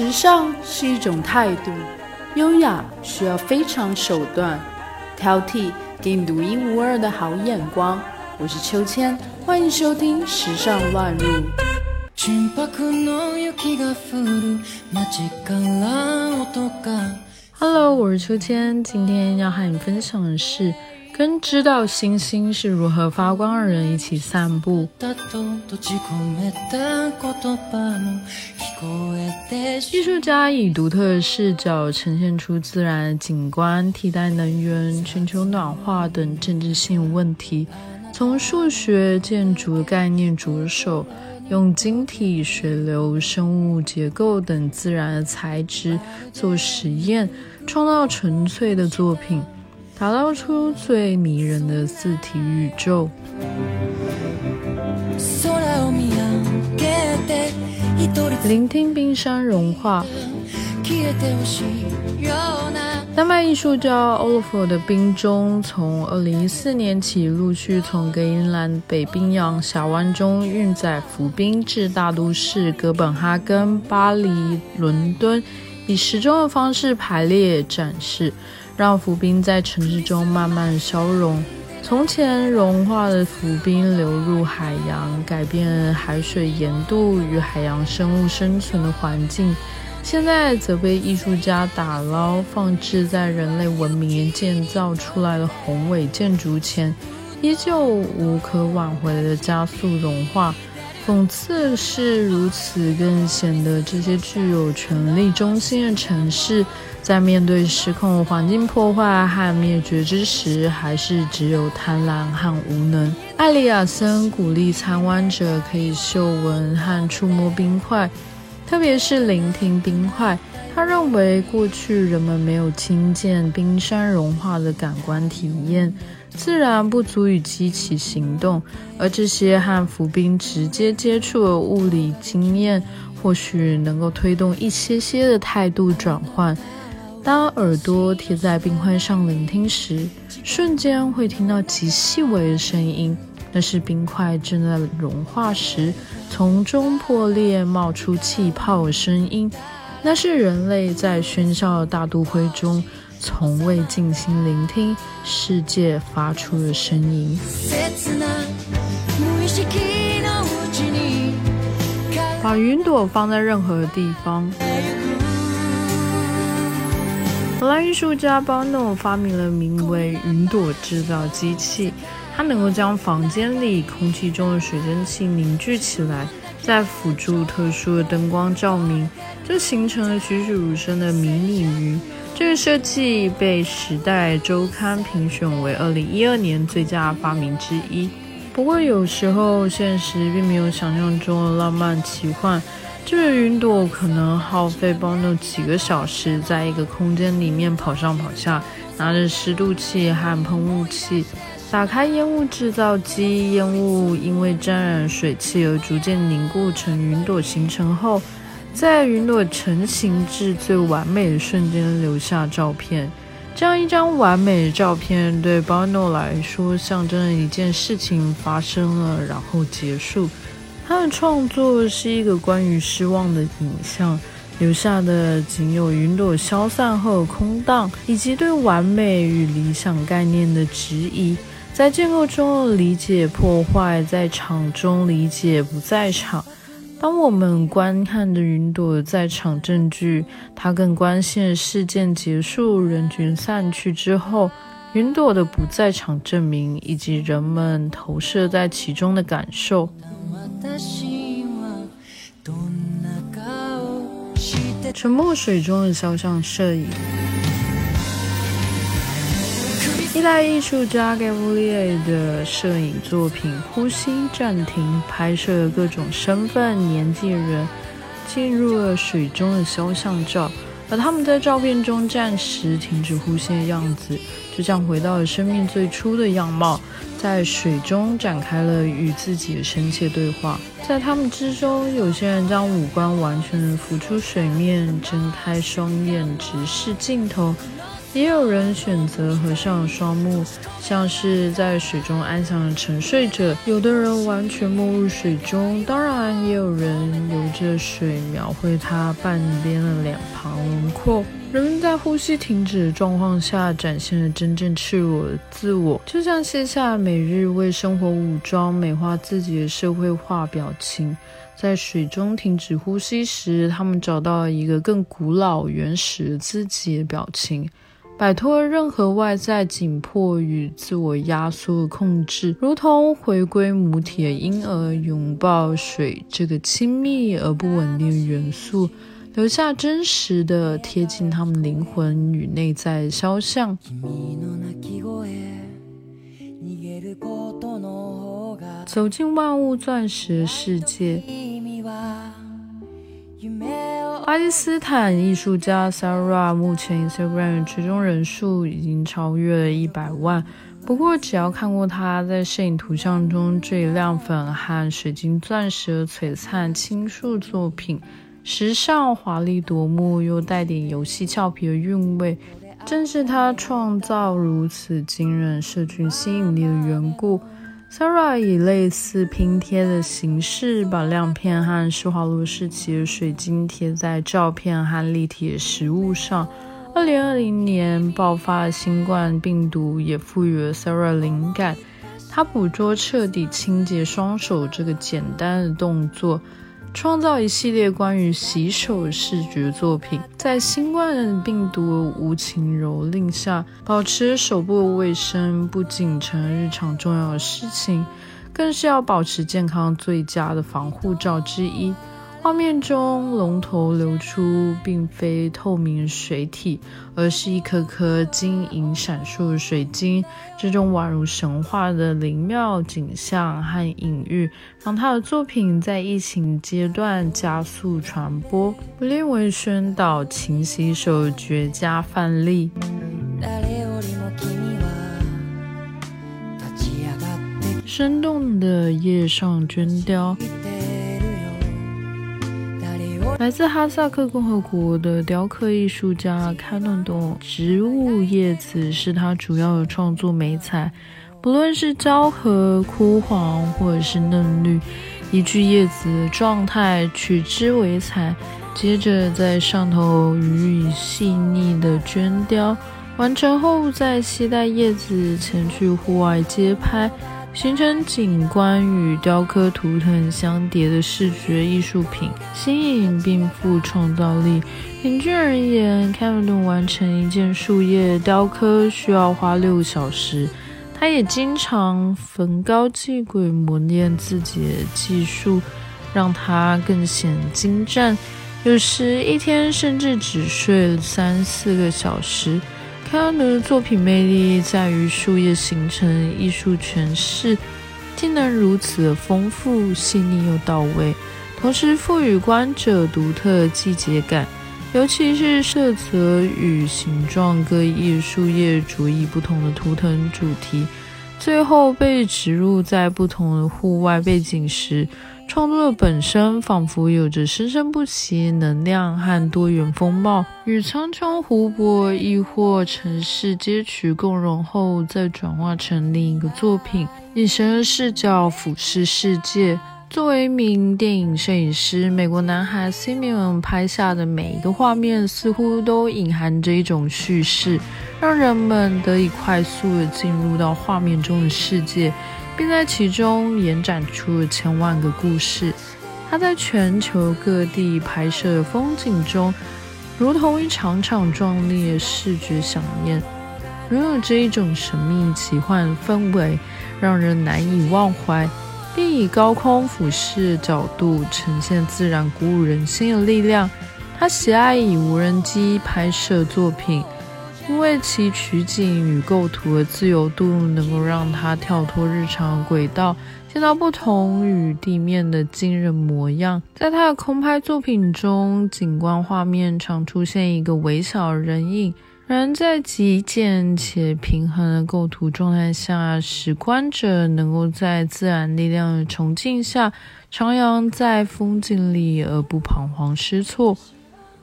时尚是一种态度，优雅需要非常手段，挑剔给你独一无二的好眼光。我是秋千，欢迎收听《时尚乱入》。Hello，我是秋千，今天要和你分享的是。跟知道星星是如何发光的人一起散步。艺术家以独特的视角呈现出自然景观、替代能源、全球暖化等政治性问题，从数学、建筑概念着手，用晶体、水流、生物结构等自然的材质做实验，创造纯粹的作品。打造出最迷人的四体宇宙。聆听冰山融化。丹麦艺术家 Olaf 的冰钟从2014年起陆续从格陵兰北冰洋峡湾中运载浮冰至大都市哥本哈根、巴黎、伦敦，以时钟的方式排列展示。让浮冰在城市中慢慢消融。从前融化的浮冰流入海洋，改变海水盐度与海洋生物生存的环境。现在则被艺术家打捞，放置在人类文明建造出来的宏伟建筑前，依旧无可挽回的加速融化。讽刺是，如此更显得这些具有权力中心的城市，在面对失控环境破坏和灭绝之时，还是只有贪婪和无能。艾利亚森鼓励参观者可以嗅闻和触摸冰块，特别是聆听冰块。他认为，过去人们没有亲见冰山融化的感官体验。自然不足以激起行动，而这些和浮冰直接接触的物理经验，或许能够推动一些些的态度转换。当耳朵贴在冰块上聆听时，瞬间会听到极细微的声音，那是冰块正在融化时从中破裂冒出气泡的声音，那是人类在喧嚣的大都会中。从未静心聆听世界发出的声音。把云朵放在任何地方。荷兰艺术家 Bono 发明了名为“云朵制造机器”，它能够将房间里空气中的水蒸气凝聚起来，在辅助特殊的灯光照明，就形成了栩栩如生的迷你云。这个设计被《时代周刊》评选为2012年最佳发明之一。不过，有时候现实并没有想象中的浪漫奇幻。这个云朵可能耗费 Bono 几个小时，在一个空间里面跑上跑下，拿着湿度计和喷雾器，打开烟雾制造机，烟雾因为沾染水汽而逐渐凝固成云朵，形成后。在云朵成型至最完美的瞬间留下照片，这样一张完美的照片对 Bono 来说象征了一件事情发生了，然后结束。他的创作是一个关于失望的影像，留下的仅有云朵消散后的空荡，以及对完美与理想概念的质疑。在建构中理解破坏，在场中理解不在场。当我们观看的云朵在场证据，他更关心事件结束、人群散去之后，云朵的不在场证明，以及人们投射在其中的感受。沉默水中的肖像摄影。意大利艺术家 Gavriel 的摄影作品《呼吸暂停》拍摄了各种身份、年纪人进入了水中的肖像照，而他们在照片中暂时停止呼吸的样子，就像回到了生命最初的样貌，在水中展开了与自己的深切对话。在他们之中，有些人将五官完全浮出水面，睁开双眼直视镜头。也有人选择合上双目，像是在水中安详的沉睡着；有的人完全没入水中，当然也有人游着水描绘他半边的脸庞轮廓。人们在呼吸停止的状况下，展现了真正赤裸的自我，就像卸下每日为生活武装、美化自己的社会化表情。在水中停止呼吸时，他们找到了一个更古老、原始自己的表情。摆脱任何外在紧迫与自我压缩的控制，如同回归母体的婴儿拥抱水这个亲密而不稳定的元素，留下真实的贴近他们灵魂与内在的肖像。走进万物钻石世界。巴基斯坦艺术家 Sara 目前 Instagram 追踪人数已经超越了一百万。不过，只要看过他在摄影图像中这一亮粉和水晶钻石的璀璨青树作品，时尚华丽夺目又带点游戏俏皮的韵味，正是他创造如此惊人社群吸引力的缘故。Sarah 以类似拼贴的形式，把亮片和施华洛世奇的水晶贴在照片和立体的实物上。二零二零年爆发的新冠病毒也赋予了 Sarah 灵感，他捕捉彻底清洁双手这个简单的动作。创造一系列关于洗手的视觉作品，在新冠病毒无情蹂躏下，保持手部卫生不仅成日常重要的事情，更是要保持健康最佳的防护罩之一。画面中，龙头流出并非透明水体，而是一颗颗晶莹闪烁的水晶。这种宛如神话的灵妙景象和隐喻，让他的作品在疫情阶段加速传播，不列为宣导勤洗手绝佳范例。生动的叶上绢雕。来自哈萨克共和国的雕刻艺术家卡诺多，植物叶子是他主要的创作美材。不论是焦和、枯黄，或者是嫩绿，依据叶子状态取之为材，接着在上头予以细腻的绢雕。完成后，再携带叶子前去户外街拍。形成景观与雕刻图腾相叠的视觉艺术品，新颖并富创造力。平均而言，凯文顿完成一件树叶雕刻需要花六小时。他也经常逢高继鬼磨练自己的技术，让他更显精湛。有时一天甚至只睡三四个小时。他的作品魅力在于树叶形成艺术诠释，技能如此的丰富、细腻又到位，同时赋予观者独特季节感。尤其是色泽与形状各异树叶主义不同的图腾主题，最后被植入在不同的户外背景时。创作本身仿佛有着生生不息能量和多元风貌，与苍穹湖泊亦或城市街区共融后，再转化成另一个作品，以神的视角俯视世界。作为一名电影摄影师，美国男孩 Simeon 拍下的每一个画面，似乎都隐含着一种叙事，让人们得以快速地进入到画面中的世界。并在其中延展出了千万个故事。他在全球各地拍摄的风景中，如同一场场壮丽的视觉飨宴，拥有这一种神秘奇幻氛围，让人难以忘怀。并以高空俯视角度呈现自然鼓舞人心的力量。他喜爱以无人机拍摄作品。因为其取景与构图的自由度，能够让他跳脱日常轨道，见到不同于地面的惊人模样。在他的空拍作品中，景观画面常出现一个微小人影，然而在极简且平衡的构图状态下，使观者能够在自然力量的崇敬下，徜徉在风景里而不彷徨失措。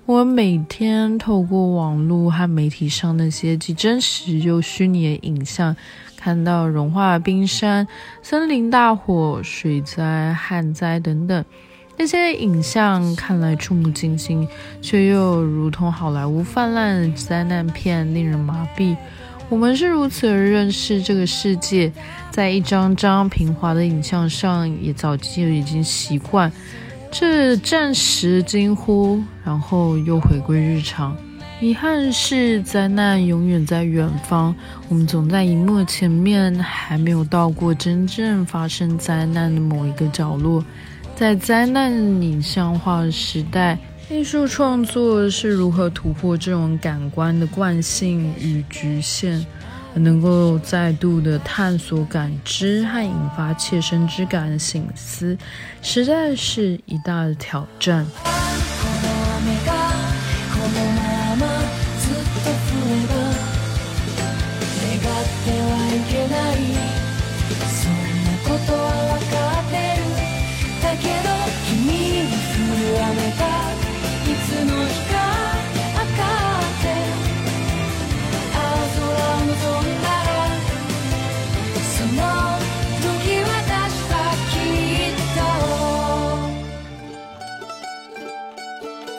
我每天透过网络和媒体上那些既真实又虚拟的影像，看到融化的冰山、森林大火、水灾、旱灾等等，那些影像看来触目惊心，却又如同好莱坞泛滥的灾难片，令人麻痹。我们是如此认识这个世界，在一张张平滑的影像上，也早就已经习惯。这暂时惊呼，然后又回归日常。遗憾是，灾难永远在远方，我们总在荧幕前面，还没有到过真正发生灾难的某一个角落。在灾难影像化时代，艺术创作是如何突破这种感官的惯性与局限，能够再度的探索感知和引发切身之感的醒思，实在是一大挑战。